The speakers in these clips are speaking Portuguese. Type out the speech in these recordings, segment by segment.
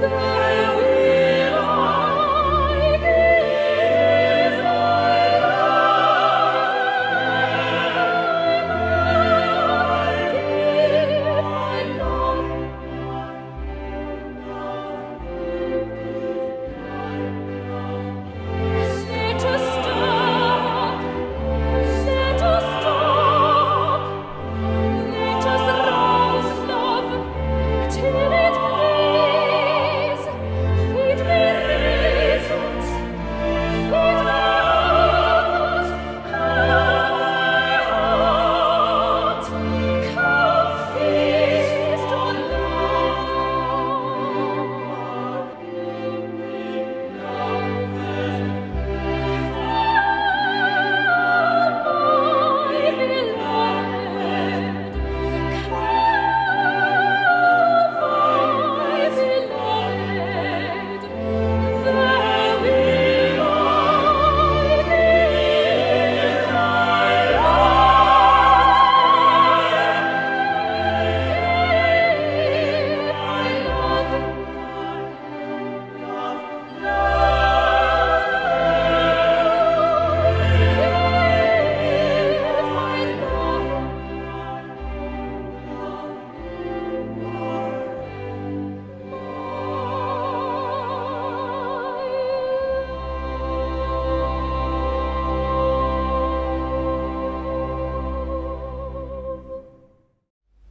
say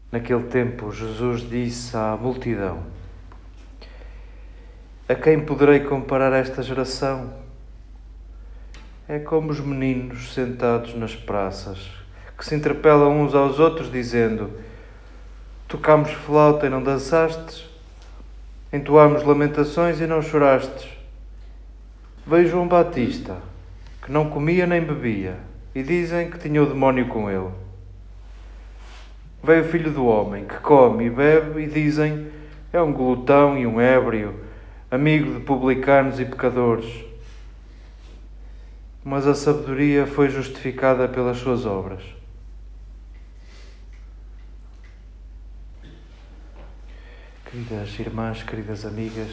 Naquele tempo, Jesus disse à multidão: A quem poderei comparar esta geração? É como os meninos sentados nas praças, que se interpelam uns aos outros, dizendo: Tocámos flauta e não dançastes, entoámos lamentações e não chorastes. Veio João Batista, que não comia nem bebia, e dizem que tinha o demónio com ele. Veio o filho do homem, que come e bebe, e dizem é um glutão e um ébrio, amigo de publicanos e pecadores. Mas a sabedoria foi justificada pelas suas obras. Queridas irmãs, queridas amigas,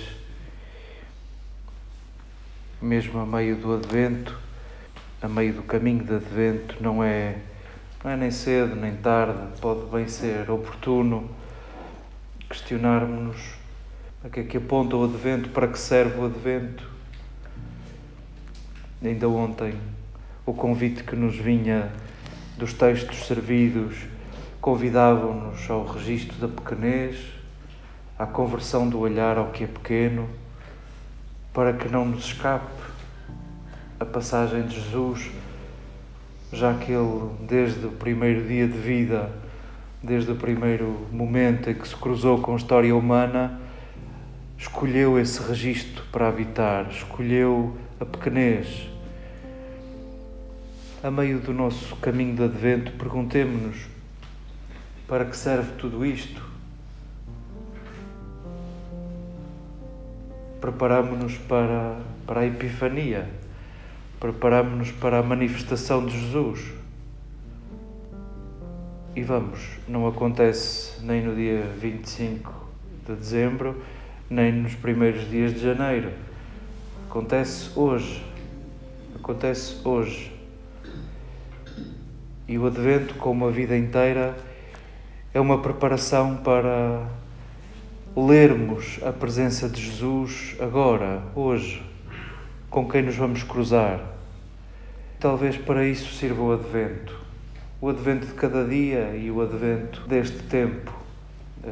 mesmo a meio do Advento, a meio do caminho de Advento, não é não é nem cedo nem tarde, pode bem ser oportuno questionarmos a que é que aponta o Advento, para que serve o Advento. Ainda ontem, o convite que nos vinha dos textos servidos convidavam-nos ao registro da pequenez, à conversão do olhar ao que é pequeno, para que não nos escape a passagem de Jesus já que ele, desde o primeiro dia de vida, desde o primeiro momento em que se cruzou com a história humana, escolheu esse registro para habitar, escolheu a pequenez. A meio do nosso caminho de advento, perguntemos-nos para que serve tudo isto? Preparamos-nos para, para a Epifania preparamos-nos para a manifestação de Jesus. E vamos, não acontece nem no dia 25 de dezembro, nem nos primeiros dias de janeiro. Acontece hoje. Acontece hoje. E o Advento, como a vida inteira, é uma preparação para lermos a presença de Jesus agora, hoje, com quem nos vamos cruzar Talvez para isso sirva o Advento. O Advento de cada dia e o Advento deste tempo,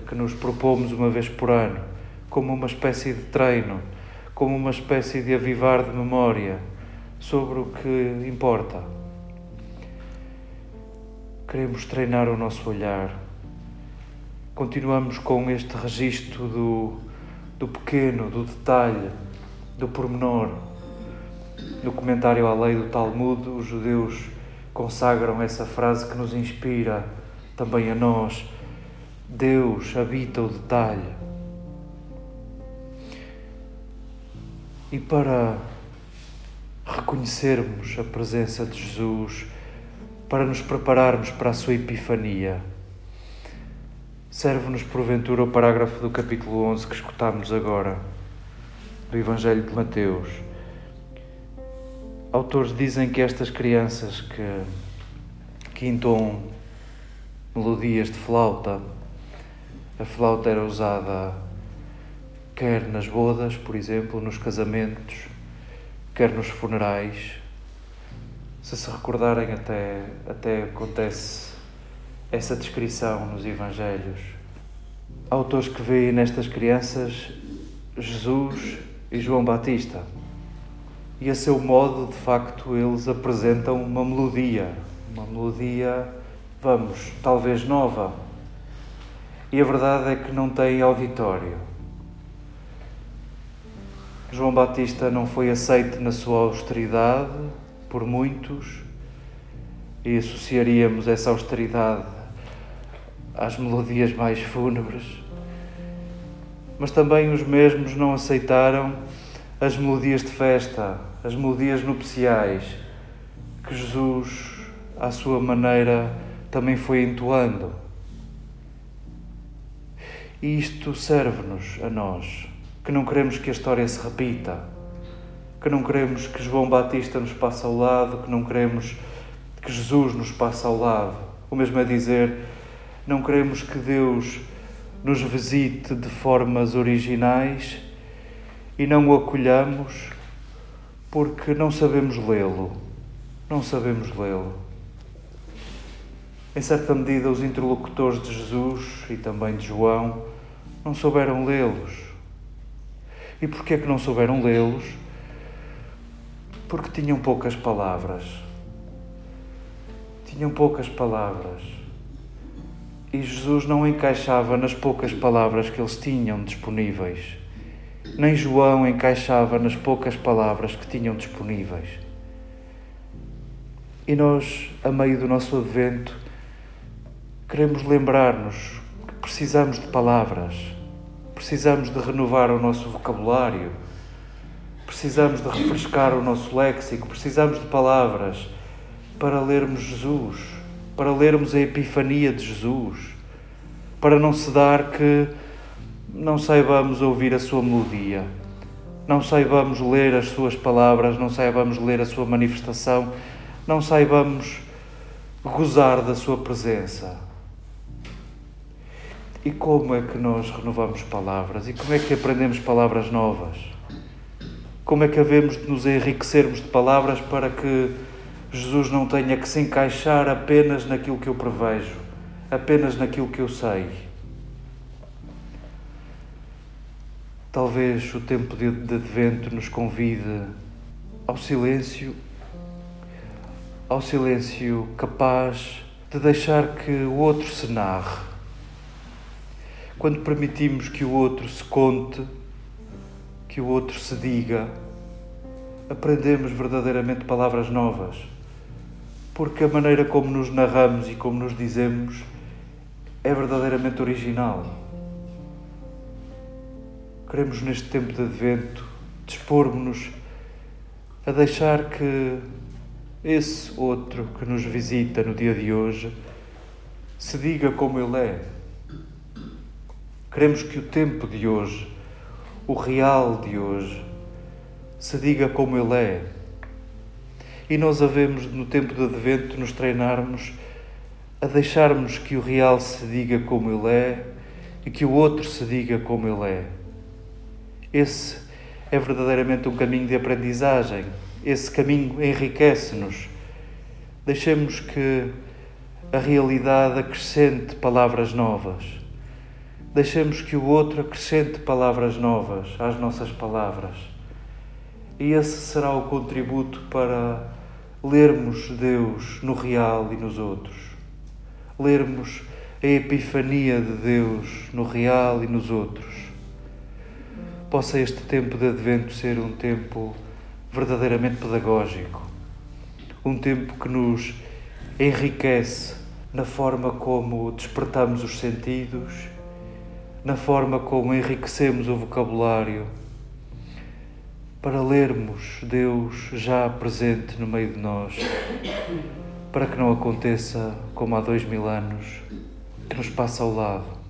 que nos propomos uma vez por ano, como uma espécie de treino, como uma espécie de avivar de memória sobre o que importa. Queremos treinar o nosso olhar. Continuamos com este registro do, do pequeno, do detalhe, do pormenor no comentário à lei do Talmud, os judeus consagram essa frase que nos inspira também a nós. Deus habita o detalhe. E para reconhecermos a presença de Jesus, para nos prepararmos para a sua epifania, serve-nos porventura o parágrafo do capítulo 11 que escutámos agora, do Evangelho de Mateus Autores dizem que estas crianças que, que melodias de flauta, a flauta era usada quer nas bodas, por exemplo, nos casamentos, quer nos funerais. Se se recordarem, até, até acontece essa descrição nos Evangelhos. Autores que veem nestas crianças Jesus e João Batista e a seu modo, de facto, eles apresentam uma melodia, uma melodia, vamos, talvez nova. E a verdade é que não tem auditório. João Batista não foi aceito na sua austeridade por muitos e associaríamos essa austeridade às melodias mais fúnebres, mas também os mesmos não aceitaram as melodias de festa, as melodias nupciais que Jesus, à sua maneira, também foi entoando. E isto serve-nos a nós, que não queremos que a história se repita, que não queremos que João Batista nos passe ao lado, que não queremos que Jesus nos passe ao lado. O mesmo é dizer, não queremos que Deus nos visite de formas originais e não o acolhamos porque não sabemos lê-lo. Não sabemos lê-lo. Em certa medida, os interlocutores de Jesus e também de João não souberam lê-los. E porquê é que não souberam lê-los? Porque tinham poucas palavras. Tinham poucas palavras. E Jesus não encaixava nas poucas palavras que eles tinham disponíveis. Nem João encaixava nas poucas palavras que tinham disponíveis. E nós, a meio do nosso advento, queremos lembrar-nos que precisamos de palavras, precisamos de renovar o nosso vocabulário, precisamos de refrescar o nosso léxico, precisamos de palavras para lermos Jesus, para lermos a Epifania de Jesus, para não se dar que não saibamos ouvir a sua melodia, não saibamos ler as suas palavras, não saibamos ler a sua manifestação, não saibamos gozar da sua presença. E como é que nós renovamos palavras? E como é que aprendemos palavras novas? Como é que havemos de nos enriquecermos de palavras para que Jesus não tenha que se encaixar apenas naquilo que eu prevejo, apenas naquilo que eu sei? Talvez o tempo de advento nos convide ao silêncio, ao silêncio capaz de deixar que o outro se narre. Quando permitimos que o outro se conte, que o outro se diga, aprendemos verdadeiramente palavras novas, porque a maneira como nos narramos e como nos dizemos é verdadeiramente original. Queremos, neste tempo de advento, dispormos-nos a deixar que esse outro que nos visita no dia de hoje se diga como ele é. Queremos que o tempo de hoje, o real de hoje, se diga como ele é. E nós havemos, no tempo de advento, nos treinarmos a deixarmos que o real se diga como ele é e que o outro se diga como ele é. Esse é verdadeiramente um caminho de aprendizagem. Esse caminho enriquece-nos. Deixemos que a realidade acrescente palavras novas. Deixemos que o outro acrescente palavras novas às nossas palavras. E esse será o contributo para lermos Deus no real e nos outros. Lermos a epifania de Deus no real e nos outros possa este tempo de advento ser um tempo verdadeiramente pedagógico, um tempo que nos enriquece na forma como despertamos os sentidos, na forma como enriquecemos o vocabulário, para lermos Deus já presente no meio de nós, para que não aconteça como há dois mil anos, que nos passa ao lado